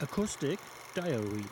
Acoustic Diary.